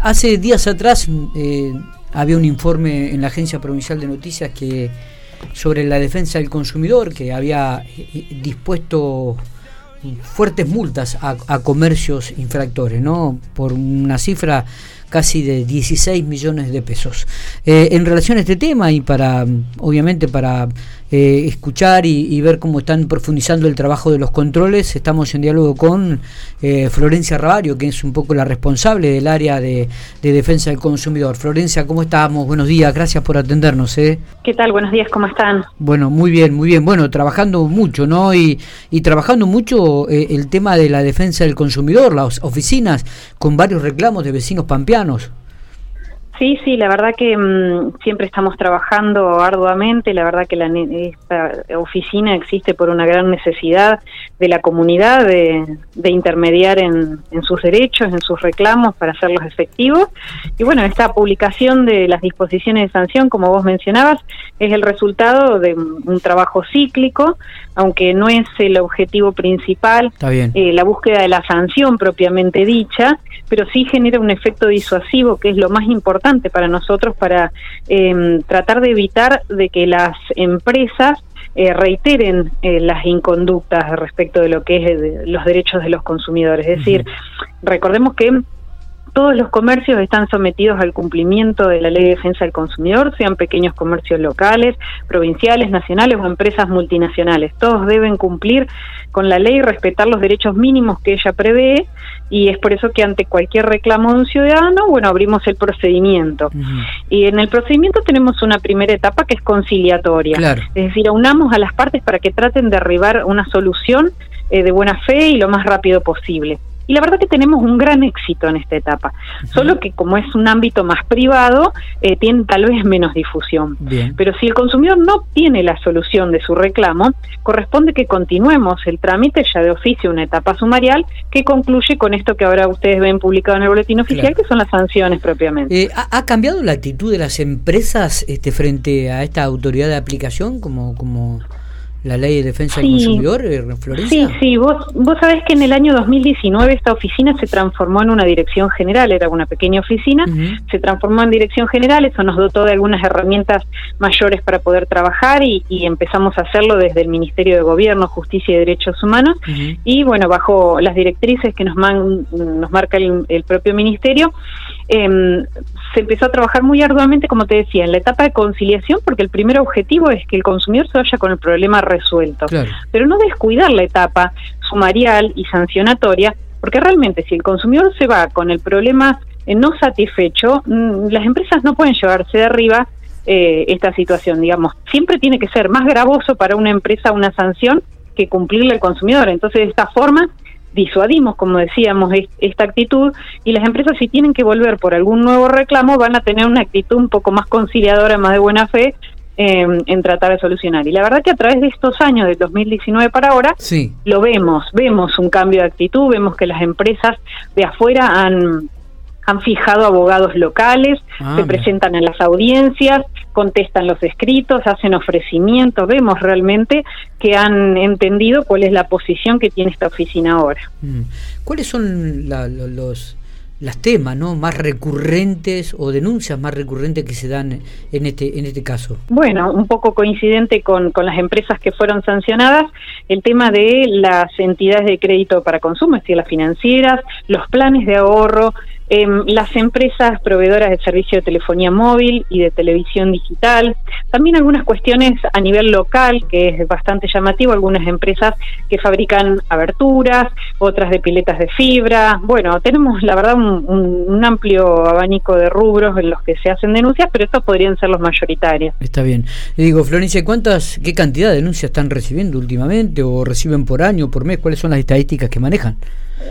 hace días atrás eh, había un informe en la Agencia Provincial de Noticias que sobre la defensa del consumidor que había eh, dispuesto fuertes multas a, a comercios infractores, ¿no? Por una cifra casi de 16 millones de pesos. Eh, en relación a este tema y para, obviamente, para eh, escuchar y, ver cómo están profundizando el trabajo de los controles, estamos en diálogo con eh, Florencia Rabario, que es un poco la responsable del área de, defensa del consumidor. Florencia, ¿cómo estamos? Buenos días, gracias por atendernos. ¿Qué tal? Buenos días, ¿cómo están? Bueno, muy bien, muy bien. Bueno, trabajando mucho, ¿no? Y, y trabajando mucho el tema de la defensa del consumidor, las oficinas con varios reclamos de vecinos pampeanos mexicanos Sí, sí, la verdad que mm, siempre estamos trabajando arduamente, la verdad que la, esta oficina existe por una gran necesidad de la comunidad de, intermediar en, sus derechos, en sus reclamos para hacerlos efectivos. Y bueno, esta publicación de las disposiciones de sanción, como vos mencionabas, es el resultado de un trabajo cíclico, aunque no es el objetivo principal, eh, la búsqueda de la sanción propiamente dicha, pero sí genera un efecto disuasivo, que es lo más importante para nosotros para em, tratar de evitar de que las empresas eh, reiteren eh, las inconductas respecto de lo que es los derechos de los consumidores. Es decir, recordemos que todos los comercios están sometidos al cumplimiento de la ley de defensa del consumidor, sean pequeños comercios locales, provinciales, nacionales o empresas multinacionales. Todos deben cumplir con la ley y respetar los derechos mínimos que ella prevé y es por eso que ante cualquier reclamo de un ciudadano, bueno, abrimos el procedimiento. Y en el procedimiento tenemos una primera etapa que es conciliatoria. Es decir, aunamos a las partes para que traten de arribar una solución eh, de buena fe y lo más rápido posible. Y la verdad que tenemos un gran éxito en esta etapa, solo que como es un ámbito más privado, eh, tiene tal vez menos difusión. Pero si el consumidor no tiene la solución de su reclamo, corresponde que continuemos el trámite ya de oficio, una etapa sumarial, que concluye con esto que ahora ustedes ven publicado en el boletín oficial, que son las sanciones propiamente. Eh, ¿ha, cambiado la actitud de las empresas este, frente a esta autoridad de aplicación como... como la ley de defensa del consumidor, eh, Florencia? Sí, sí, vos, vos sabés que en el año 2019 esta oficina se transformó en una dirección general, era una pequeña oficina, se transformó en dirección general, eso nos dotó de algunas herramientas mayores para poder trabajar y, empezamos a hacerlo desde el Ministerio de Gobierno, Justicia y Derechos Humanos y bueno, bajo las directrices que nos, nos marca el propio Ministerio, eh, se empezó a trabajar muy arduamente, como te decía, en la etapa de conciliación, porque el primer objetivo es que el consumidor se vaya con el problema resuelto, pero no descuidar la etapa sumarial y sancionatoria, porque realmente si el consumidor se va con el problema eh, no satisfecho, mm, las empresas no pueden llevarse de arriba eh, esta situación, digamos. Siempre tiene que ser más gravoso para una empresa una sanción que cumplirle al consumidor. Entonces, de esta forma, disuadimos, como decíamos, esta actitud y las empresas si tienen que volver por algún nuevo reclamo van a tener una actitud un poco más conciliadora, más de buena fe em, en tratar de solucionar. Y la verdad que a través de estos años, del 2019 para ahora, sí. lo vemos, vemos un cambio de actitud, vemos que las empresas de afuera han han fijado abogados locales, ah, se presentan en las audiencias, contestan los escritos, hacen ofrecimientos, vemos realmente que han entendido cuál es la posición que tiene esta oficina ahora. Mm. ¿Cuáles son los las temas no más recurrentes o denuncias más recurrentes que se dan en este en este caso bueno un poco coincidente con, con las empresas que fueron sancionadas el tema de las entidades de crédito para consumo es decir las financieras los planes de ahorro eh, las empresas proveedoras de servicio de telefonía móvil y de televisión digital, también algunas cuestiones a nivel local, que es bastante llamativo, algunas empresas que fabrican aberturas, otras de piletas de fibra. Bueno, tenemos la verdad un, amplio abanico de rubros en los que se hacen denuncias, pero estos podrían ser los mayoritarios. Está bien. Digo, Florencia, ¿cuántas, qué cantidad de denuncias están recibiendo últimamente o reciben por año, por mes? ¿Cuáles son las estadísticas que manejan?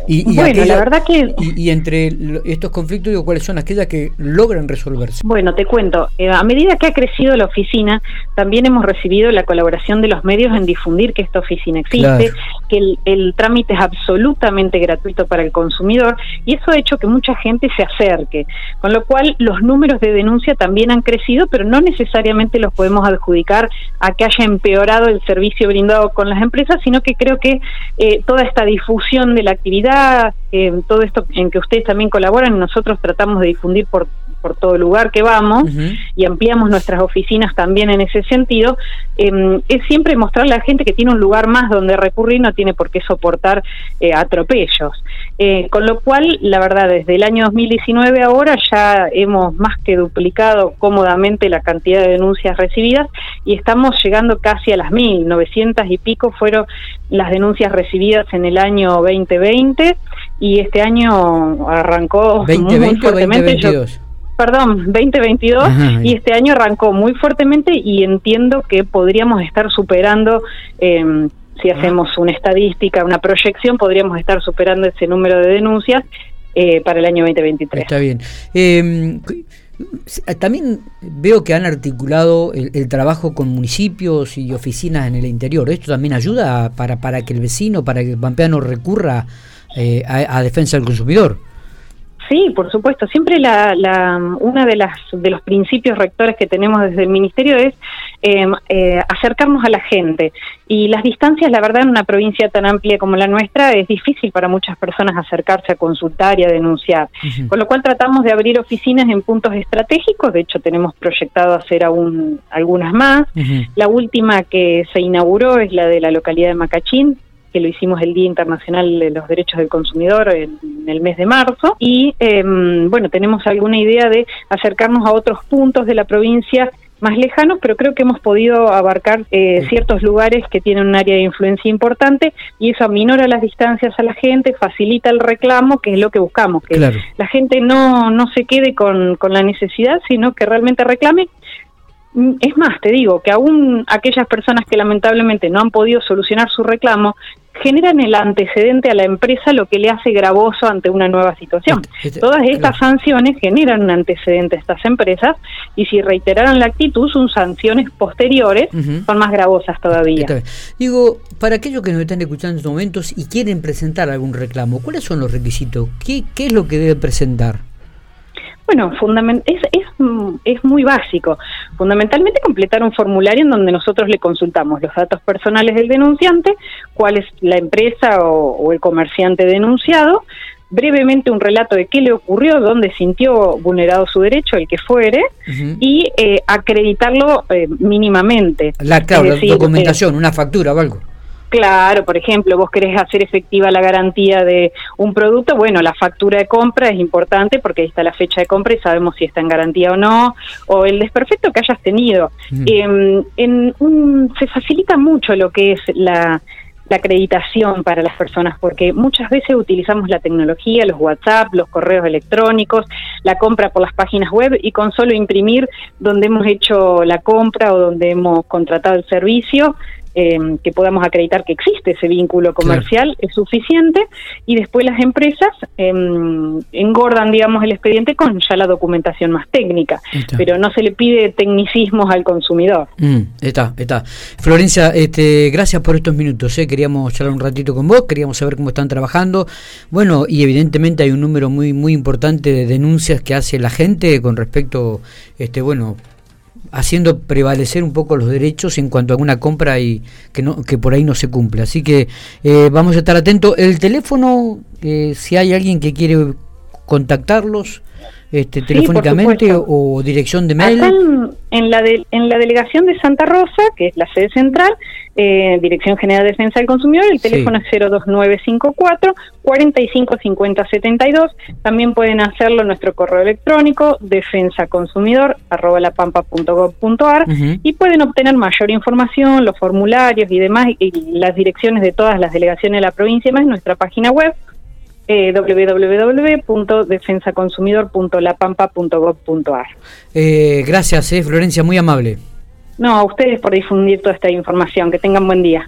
Y, bueno, la verdad que... Y, entre estos conflictos, digo, ¿cuáles son aquellas que logran resolverse? Bueno, te cuento, eh, a medida que ha crecido la oficina, también hemos recibido la colaboración de los medios en difundir que esta oficina existe, que el, el, trámite es absolutamente gratuito para el consumidor y eso ha hecho que mucha gente se acerque, con lo cual los números de denuncia también han crecido, pero no necesariamente los podemos adjudicar a que haya empeorado el servicio brindado con las empresas, sino que creo que eh, toda esta difusión de la actividad, eh, todo esto en que ustedes también colaboran, nosotros tratamos de difundir por por todo lugar que vamos y ampliamos nuestras oficinas también en ese sentido, em, es siempre mostrarle a la gente que tiene un lugar más donde recurrir, no tiene por qué soportar eh, atropellos. Eh, con lo cual, la verdad, desde el año 2019 ahora ya hemos más que duplicado cómodamente la cantidad de denuncias recibidas y estamos llegando casi a las mil, 900 y pico fueron las denuncias recibidas en el año 2020 y este año arrancó muy, fuertemente perdón, 2022 y este año arrancó muy fuertemente y entiendo que podríamos estar superando, em, si hacemos una estadística, una proyección, podríamos estar superando ese número de denuncias eh, para el año 2023. Está bien. Em, también veo que han articulado el, trabajo con municipios y oficinas en el interior. ¿Esto también ayuda para, para que el vecino, para que el pampeano recurra eh, a defensa del consumidor? Sí, por supuesto. Siempre la, la, una de las de los principios rectores que tenemos desde el ministerio es eh, eh, acercarnos a la gente y las distancias, la verdad, en una provincia tan amplia como la nuestra es difícil para muchas personas acercarse a consultar y a denunciar. Con lo cual tratamos de abrir oficinas en puntos estratégicos. De hecho, tenemos proyectado hacer aún algunas más. La última que se inauguró es la de la localidad de Macachín, que lo hicimos el Día Internacional de los Derechos del Consumidor en, el mes de marzo. Y em, bueno, tenemos alguna idea de acercarnos a otros puntos de la provincia más lejanos, pero creo que hemos podido abarcar eh, ciertos lugares que tienen un área de influencia importante y eso aminora las distancias a la gente, facilita el reclamo, que es lo que buscamos, que la gente no, no se quede con, con la necesidad, sino que realmente reclame es más, te digo que aún aquellas personas que lamentablemente no han podido solucionar su reclamo generan el antecedente a la empresa lo que le hace gravoso ante una nueva situación. Todas estas sanciones generan un antecedente a estas empresas y si reiteraran la actitud, sus sanciones posteriores son más gravosas todavía. Digo, para aquellos que nos están escuchando en estos momentos y quieren presentar algún reclamo, ¿cuáles son los requisitos? ¿Qué, qué es lo que debe presentar? Bueno, es, es, es muy básico. Fundamentalmente completar un formulario en donde nosotros le consultamos los datos personales del denunciante, cuál es la empresa o, el comerciante denunciado, brevemente un relato de qué le ocurrió, dónde sintió vulnerado su derecho, el que fuere, y eh, acreditarlo eh, mínimamente. La, claro, documentación, una factura o algo. Claro, por ejemplo, vos querés hacer efectiva la garantía de un producto, bueno, la factura de compra es importante porque ahí está la fecha de compra y sabemos si está en garantía o no, o el desperfecto que hayas tenido. Em, en se facilita mucho lo que es la, la acreditación para las personas, porque muchas veces utilizamos la tecnología, los WhatsApp, los correos electrónicos, la compra por las páginas web y con solo imprimir donde hemos hecho la compra o donde hemos contratado el servicio, Em, que podamos acreditar que existe ese vínculo comercial es suficiente y después las empresas em, engordan, digamos, el expediente con ya la documentación más técnica, pero no se le pide tecnicismos al consumidor. Mm, está, está. Florencia, este, gracias por estos minutos. ¿eh? Queríamos charlar un ratito con vos, queríamos saber cómo están trabajando. Bueno, y evidentemente hay un número muy, muy importante de denuncias que hace la gente con respecto, este, bueno, haciendo prevalecer un poco los derechos en cuanto a una compra y que no que por ahí no se cumple así que eh, vamos a estar atentos. El teléfono eh, si hay alguien que quiere contactarlos este, telefónicamente o, dirección de mail en, la en la delegación de Santa Rosa que es la sede central eh, Dirección General de Defensa del Consumidor, el teléfono es 02954 455072. También pueden hacerlo en nuestro correo electrónico defensaconsumidor arroba lapampa.gov.ar y pueden obtener mayor información, los formularios y demás, y las direcciones de todas las delegaciones de la provincia más en nuestra página web eh, www.defensaconsumidor.lapampa.gov.ar. Eh, gracias, eh, Florencia, muy amable. No, a ustedes por difundir toda esta información. Que tengan buen día.